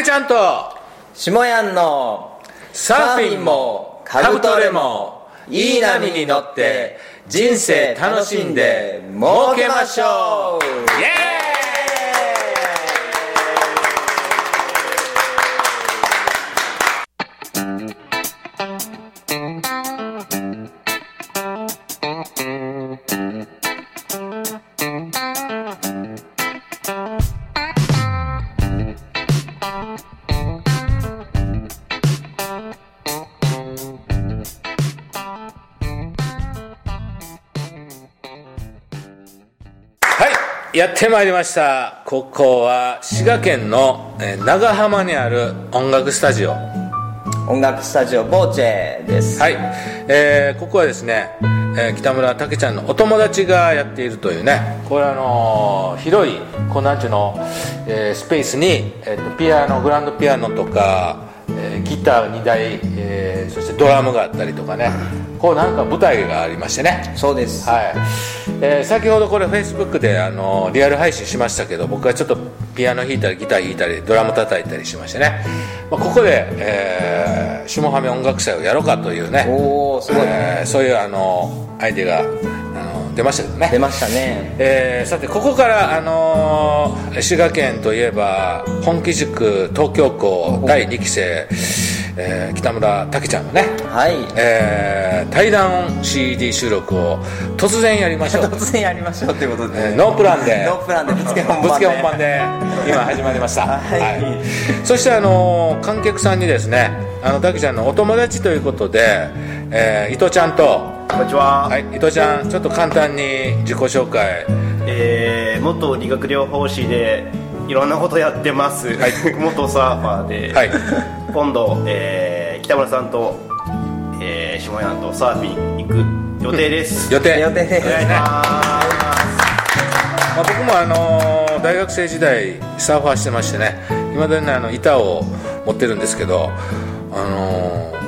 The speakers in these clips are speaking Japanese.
けちゃんと。下やんのサーフィンもカブトレもいい波に乗って人生楽しんで儲けましょう。イエはいやってまいりました。ここは滋賀県のえー長浜にある音楽スタジオ。音楽スタジオボーチェです。はい、えーここはですね、えー北村たけちゃんのお友達がやっているというね。これあのー広いこうなんちゅうの、えースペースに、えーとピアノグランドピアノとか、えーギター2台、えーそしてドラムがあったりとかね。こうなんか舞台がありましてね。そうです。はい、えー先ほどこれフェイスブックであのリアル配信しましたけど僕はちょっとピアノ弾いたりギター弾いたりドラム叩いたりしましてね、まあ、ここで、えー下ハメ音楽祭をやろうかというね。おおすごい、えーそういうあのアイデアが出ましたけどね。出ましたね。えーさてここから、あのー滋賀県といえば本気塾東京校第2期生、えー北村たけちゃんのね、はい。えー対談 CD 収録を突然やりましょう。突然やりましょうということで、えーノープランで。ノープランでぶつけ本番で。ぶつけ本番で今始まりました、はい。そしてあのー観客さんにですねあのたけちゃんのお友達ということで、えー伊藤ちゃんとこんにちは、はい伊藤ちゃんちょっと簡単に自己紹介。えー元理学療法士でいろんなことやってます、はい。元サーファーで、はい。今度、えー北村さんと、えー、下山とサーフィン行く予定です、予定。予定ですお願いしままあ、僕もあのー大学生時代サーファーしてましてね。今だにねあの板を持ってるんですけどあのー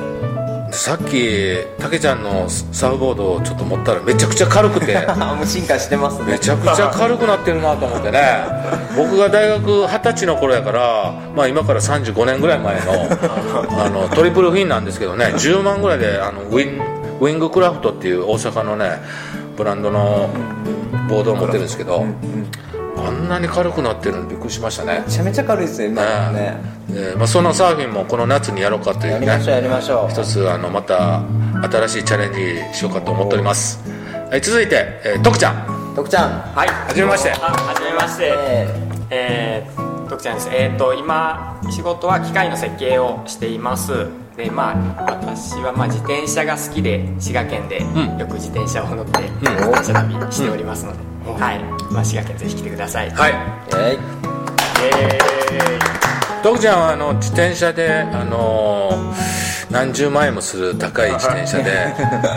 さっきたけちゃんのサーフボードをちょっと持ったらめちゃくちゃ軽くて。もう進化してますね。めちゃくちゃ軽くなってるなと思ってね。僕が大学二十歳の頃やから、まあ、今から35年ぐらい前の あのトリプルフィンなんですけどね。10万ぐらいであのウィンウィングクラフトっていう大阪のねブランドのボードを持ってるんですけど。あんなに軽くなってるのびっくりしましたね。めちゃめちゃ軽いですよ今のねえーまあ、そのサーフィンもこの夏にやろうかというね。やりましょうやりましょう。一つあのまた新しいチャレンジしようかと思っております、はい、続いて、えー、徳ちゃん。徳ちゃん。はい。はじめまして。あ、はじめまして。ええー、徳ちゃんです。えっ、と今仕事は機械の設計をしています。で、まあ私はまあ自転車が好きで滋賀県でん。よく自転車を乗って自転車旅しておりますので、はい。まあ滋賀県ぜひ来てください。はいえ徳ちゃんはあの自転車で、あのー何十万円もする高い自転車で、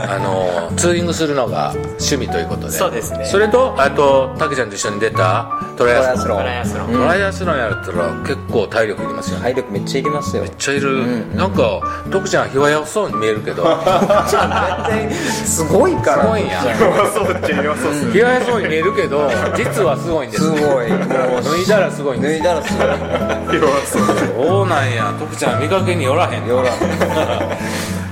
あのーツーリングするのが趣味ということで。そうですね。それとあとたけちゃんと一緒に出たトライアスロン。トトライアスロン。トライアスロンやったら結構体力いりますよね、体力めっちゃいりますよ。めっちゃいる、なんか徳ちゃんひ弱そうに見えるけど。全然すごいから。すごいんや。す弱そうっちゃ弱そうっす、ひ弱そうに見えるけど実はすごいんです。すねごい。もう脱いだらすごいんです。脱いだらすごい。弱そうそうなんや。徳ちゃん見かけによらへんな。よら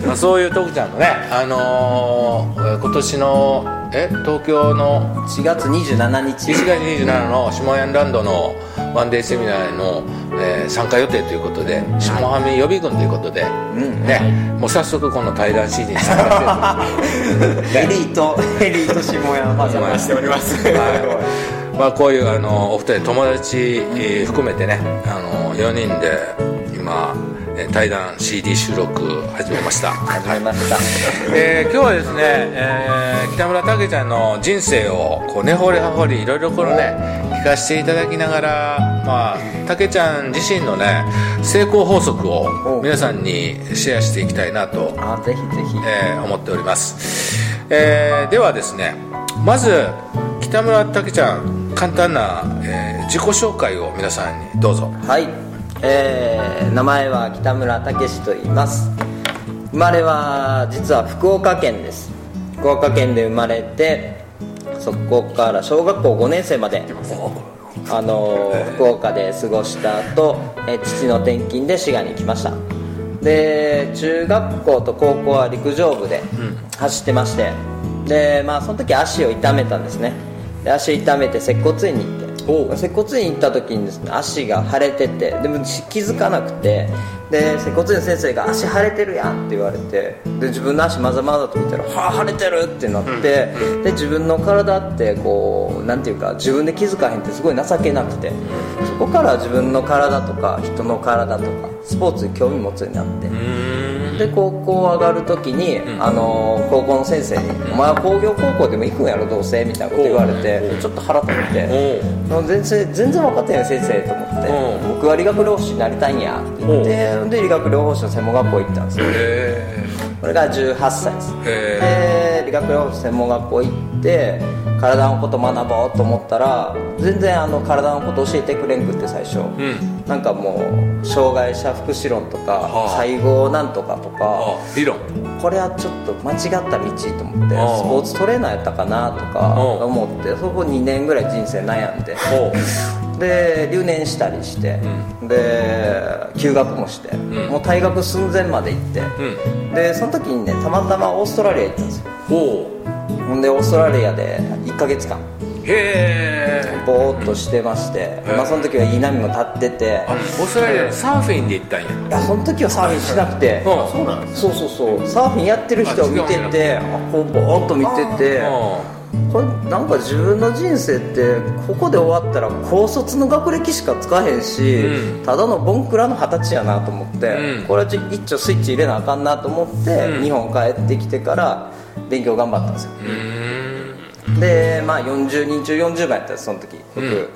まあそういう徳ちゃんのねあのーえー今年のえ東京の4月27日。1月27の下山ランドのワンデーセミナーの、えー参加予定ということで下ハミ予備軍ということで、んねもう早速この対談 CD に参加してる。エリートエリート下山パジャマしております。はい。まあ、こういうあのお二人友達、えー含めてねあの4人で今えー対談 CD 収録始めました。始めました。えー今日はですね、えー北村武ちゃんの人生をこう根掘り葉掘りいろいろこのね聞かせていただきながらまあ武ちゃん自身のね成功法則を皆さんにシェアしていきたいなとあぜひぜひ。えー思っております、えーではですねまず北村武ちゃん簡単な、えー自己紹介を皆さんにどうぞ。はい、えー名前は北村武史と言います。生まれは実は福岡県です。福岡県で生まれてそこから小学校5年生まであの福岡で過ごした後え父の転勤で滋賀に来ました。で中学校と高校は陸上部で走ってまして、でまあその時足を痛めたんですね。で足痛めて接骨院に行って接骨院行った時にですね足が腫れててでも気づかなくてで接骨院の先生が「足腫れてるやん」って言われてで自分の足まざまざと見たら「はあ腫れてる!」ってなって、で自分の体ってこうなんていうか自分で気づかへんってすごい情けなくてそこから自分の体とか人の体とかスポーツに興味持つようになって。で高校上がる時に、あの高校の先生に「お前は工業高校でも行くんやろどうせ」みたいなこと言われてちょっと腹立って。お全然全然分かってない先生と思ってうん。僕は理学療法士になりたいんやって言ってで理学療法士の専門学校行ったんですよ。へこれが18歳です。へで理学療法士専門学校行って体のこと学ぼうと思ったら全然あの体のこと教えてくれんくって最初、うん。なんかもう障害者福祉論とかはあ。介護なんとかとかあ。理論。これはちょっと間違った道と思ってスポーツトレーナーやったかなとか思ってそこ2年ぐらい人生悩んでで留年したりして、で休学もして、ん。もう退学寸前まで行って、うん。でその時にねたまたまオーストラリア行ったんですよ。ほんでオーストラリアで1ヶ月間へえ。ぼーっとしてまして、まあ、その時はいい波も立っててあオーストラリアのサーフィンで行ったんや。いやその時はサーフィンしなくて、うん。そうなんそうそうそう。サーフィンやってる人を見ててあこうぼーっと見ててうこれなんか自分の人生ってここで終わったら高卒の学歴しかつかへんし、うん。ただのボンクラの二十歳やなと思って、うん。これは一丁スイッチ入れなあかんなと思って、うん。日本帰ってきてから勉強頑張ったんですよ。ん。でまあ40人中40番やったんですその時僕、うん。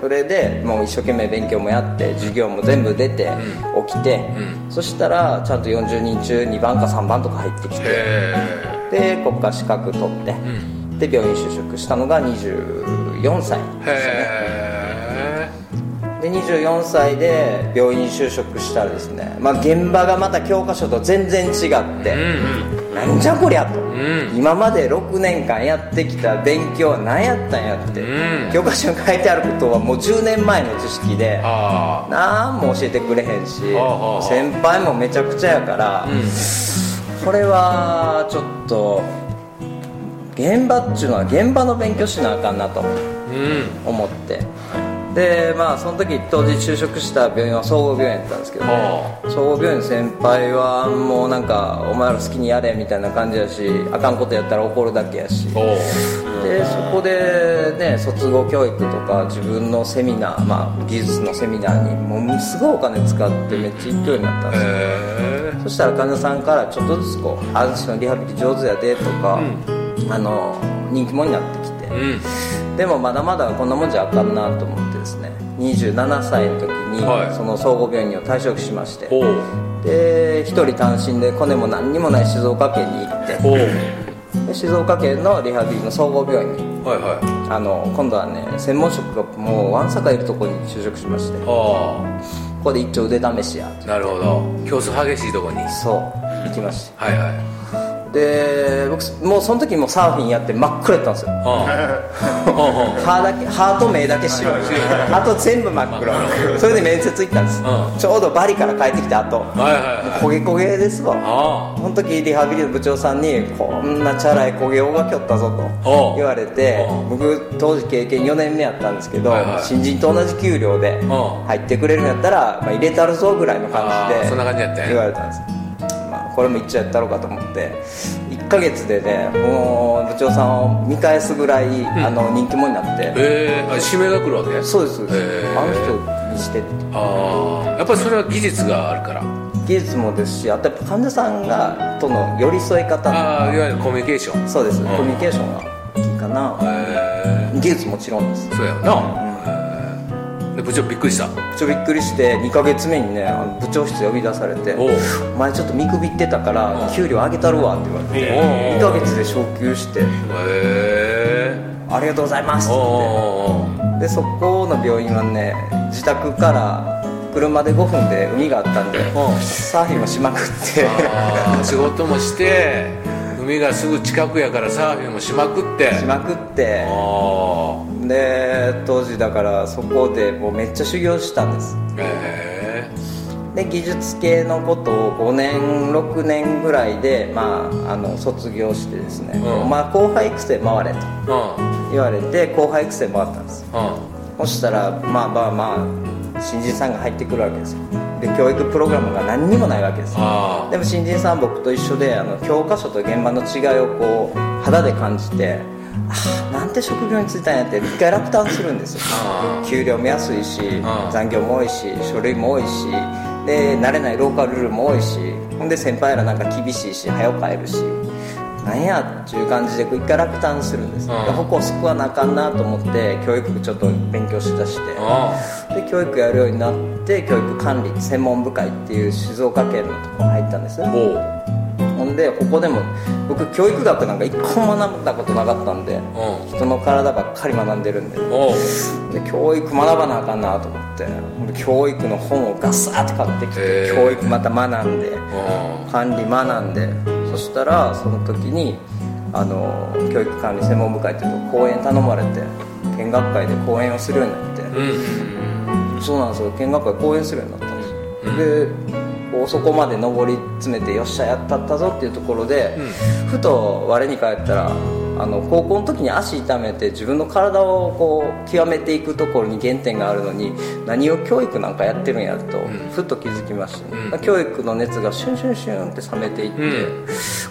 それでもう一生懸命勉強もやって授業も全部出て、起きて、うそしたらちゃんと40人中2番か3番とか入ってきてへで国家資格取って、で病院就職したのが24歳へで24歳で病院就職したらですね、まあ、現場がまた教科書と全然違って、えうん。なんじゃこりゃと、ん。今まで6年間やってきた勉強は何やったんやって、うん。教科書に書いてあることはもう10年前の知識であ何も教えてくれへんし先輩もめちゃくちゃやから、あうん。これはちょっと現場っちゅうのは現場の勉強しなあかんなとうん。思って。でまあその時当時就職した病院は総合病院やったんですけど、は総合病院の先輩はもうなんかお前ら好きにやれみたいな感じやしあかんことやったら怒るだけやし。でそこでね卒業教育とか自分のセミナー、まあ、技術のセミナーにものすごいお金使ってめっちゃ行くようになったんですよ。へそしたら患者さんからちょっとずつこう「あの人のリハビリ上手やで」とか、あの人気者になってきて、えうん。でもまだまだこんなもんじゃあかんなと思ってですね。27歳の時にはい。その総合病院を退職しまして、おう。で一人単身でコネも何にもない静岡県に行って。静岡県のリハビリの総合病院に。はいはい。あの今度はね専門職がもうわんさかいるところに就職しまして。こあ。こで一丁腕試しやあなるほど。競争激しいとこに。はいそう。行きまして。はいで僕もうその時もサーフィンやって真っ暗やったんですよ。うん 歯だけ歯と目だけ白い。あと全部真っ黒。それで面接行ったんです、うん。ちょうどバリから帰ってきた後。はいはいはい。焦げ焦げですわ。あその時リハビリの部長さんに「こんなチャラい焦げおがきょったぞ」おとう言われて僕当時経験4年目やったんですけど、はいはい。新人と同じ給料で入ってくれるんやったら、まあ、入れたるぞぐらいの感じでそんな感じやった言われたんです、まあ、これも一応やったろうかと思って1ヶ月でねもう部長さんを見返すぐらい、あの人気者になって、ええあ指名が来るわけ？そうです、へー。あの人にしてああやっぱりそれは技術があるから。技術もですしあとやっぱ患者さんがとの寄り添い方。ああいわゆるコミュニケーション。そうです、ん。コミュニケーションがいいかな、へ技術もちろんです。えそうやよな、へえで部長びっくりした。ちょびっくりして2ヶ月目にねあの部長室呼び出されておう「お前ちょっと見くびってたから給料上げたるわ」って言われておう2ヶ月で昇給してへえ「ありがとうございます」ってでそこの病院はね自宅から車で5分で海があったんでサーフィンもしまくって。仕事もして海がすぐ近くやからサーフィンもしまくって。しまくって。あで当時だからそこでもうめっちゃ修行したんです。へで技術系のことを5年6年ぐらいで、まあ、あの卒業してですね、うん。まあ、後輩育成回れと言われて後輩育成回ったんです。うん。そしたらまあまあまあ新人さんが入ってくるわけですよで教育プログラムが何にもないわけです。あでも新人さん僕と一緒であの教科書と現場の違いをこう肌で感じてああなんて職業に就いたんやって一回落胆するんですよ。給料も安いし残業も多いし書類も多いしで慣れないローカルルールも多いしほんで先輩らなんか厳しいし早く帰るしなんやっていう感じで一回落胆するんです、うん。で矛を救わなあかんなと思って教育部ちょっと勉強しだして。あで教育やるようになって教育管理専門部会っていう静岡県のところに入ったんですほんでここでも僕教育学なんか一個も学んだことなかったんでうん。人の体ばっかり学んでるんで。で教育学ばなあかんなと思って教育の本をガサーって買ってきて教育また学んでうん。管理学んでそしたらその時にあの教育管理専門部会っていうと講演頼まれて見学会で講演をするようになって。うん。そうなんですよ。見学会講演するようになったんですよ、でこうそこまで上り詰めてよっしゃやったったぞっていうところで、ふと我に返ったらあの高校の時に足痛めて自分の体をこう極めていくところに原点があるのに何を教育なんかやってるんやと、ふっと気づきました、うん教育の熱がシュンシュンシュンって冷めていって、うん。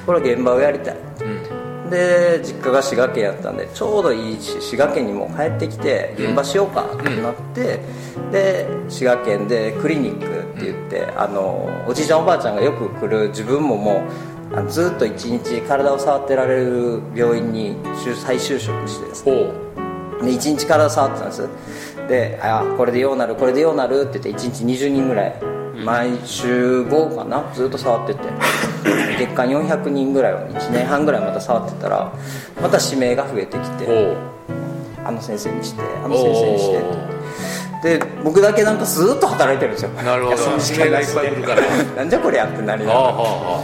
これは現場をやりたい。うん。で実家が滋賀県やったんでちょうどいいし滋賀県にも帰ってきて現場しようかってなって、で滋賀県でクリニックって言って、あのおじいちゃんおばあちゃんがよく来る自分ももうあのずっと一日体を触ってられる病院に就再就職してですね。で1日体触ってたんです。であこれでようなるこれでようなるって言って1日20人ぐらい毎週5かなずっと触ってて。月間400人ぐらいを1年半ぐらいまた触ってたらまた指名が増えてきてあの先生にしてあの先生にしてで僕だけなんかずっと働いてるんですよ。なるほど。指名がいっぱい来るから。で なんじゃこりゃってなりながら。は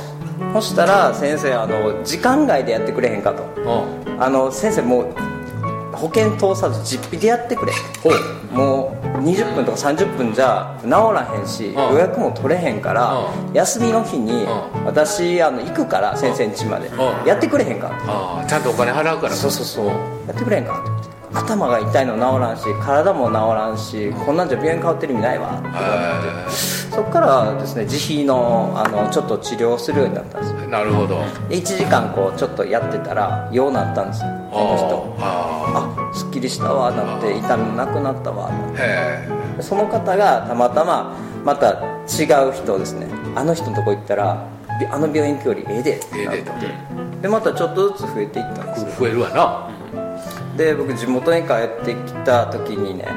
そしたら先生あの時間外でやってくれへんかと。あの先生もう保険通さず実費でやってくれ。もう20分とか30分じゃ治らへんしん。予約も取れへんからう休みの日にう私あの行くから先生ん家まで。うん。やってくれへんかちゃんとお金払うから。そうそうそう。やってくれへんかって頭が痛いの治らんし体も治らんしこんなんじゃ病院変わってる意味ないわ。って言われてへそっからですね自費のあのちょっと治療するようになったんですなるほど。で1時間こうちょっとやってたらようなったんですよ。の人ああすっきりしたわなって痛みもなくなったわ。なその方がたまたままた違う人ですね。あの人のとこ行ったらびあの病院行くよりええでってなって。ええでまたちょっとずつ増えていったんですよ。増えるわなで僕地元に帰ってきた時にね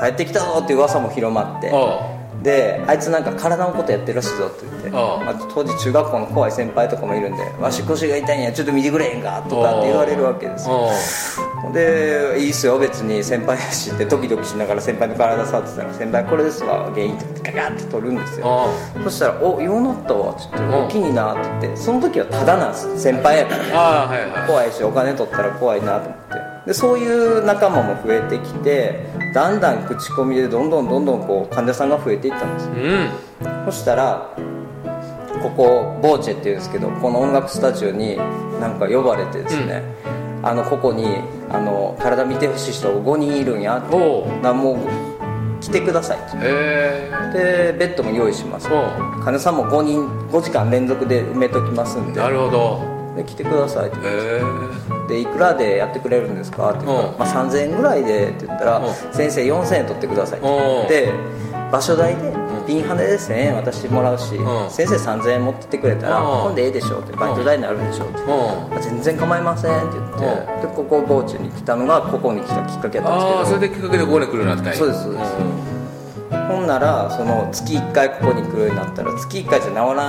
帰ってきたぞっていう噂も広まってあであいつなんか体のことやってるらしいぞって言ってまあ当時中学校の怖い先輩とかもいるんで「わし腰が痛いんやちょっと見てくれへんか」とかって言われるわけですよ。あで「いいっすよ別に先輩やし」ってドキドキしながら先輩の体触ってたら「先輩これですわ原因」って言ってガガッて取るんですよ。あそしたら「おようなったわ」っつって「ん大きいな」って言ってその時はタダなんです先輩やからね。はいはい。怖いしお金取ったら怖いなと思ってでそういう仲間も増えてきてだんだん口コミでどんどんどんどんこう患者さんが増えていったんです。ようん。そしたらここボーチェっていうんですけどこの音楽スタジオになんか呼ばれてですね、あのここにあの体見てほしい人5人いるんやって。もう来てくださいってへでベッドも用意します。患者さんも5人5時間連続で埋めときますんで。うなるほど。で来てくださいってへえでいくらでやってくれるんですか？って言ったら、うん。まあ、3000円ぐらいでって言ったら、うん。先生4000円取ってくださいで場所代でピンハネで1000円渡してもらうし、うん。先生3000円持ってってくれたら、うん。今度ええでしょってバイト代になるでしょって、うん。全然構いませんって言って、でここボーチに来たのがここに来たきっかけだったんですけど。れできっかけでここに来るようになったんや。そうですそうです。ほんならその月1回ここに来るようになったら月1回じゃ治ら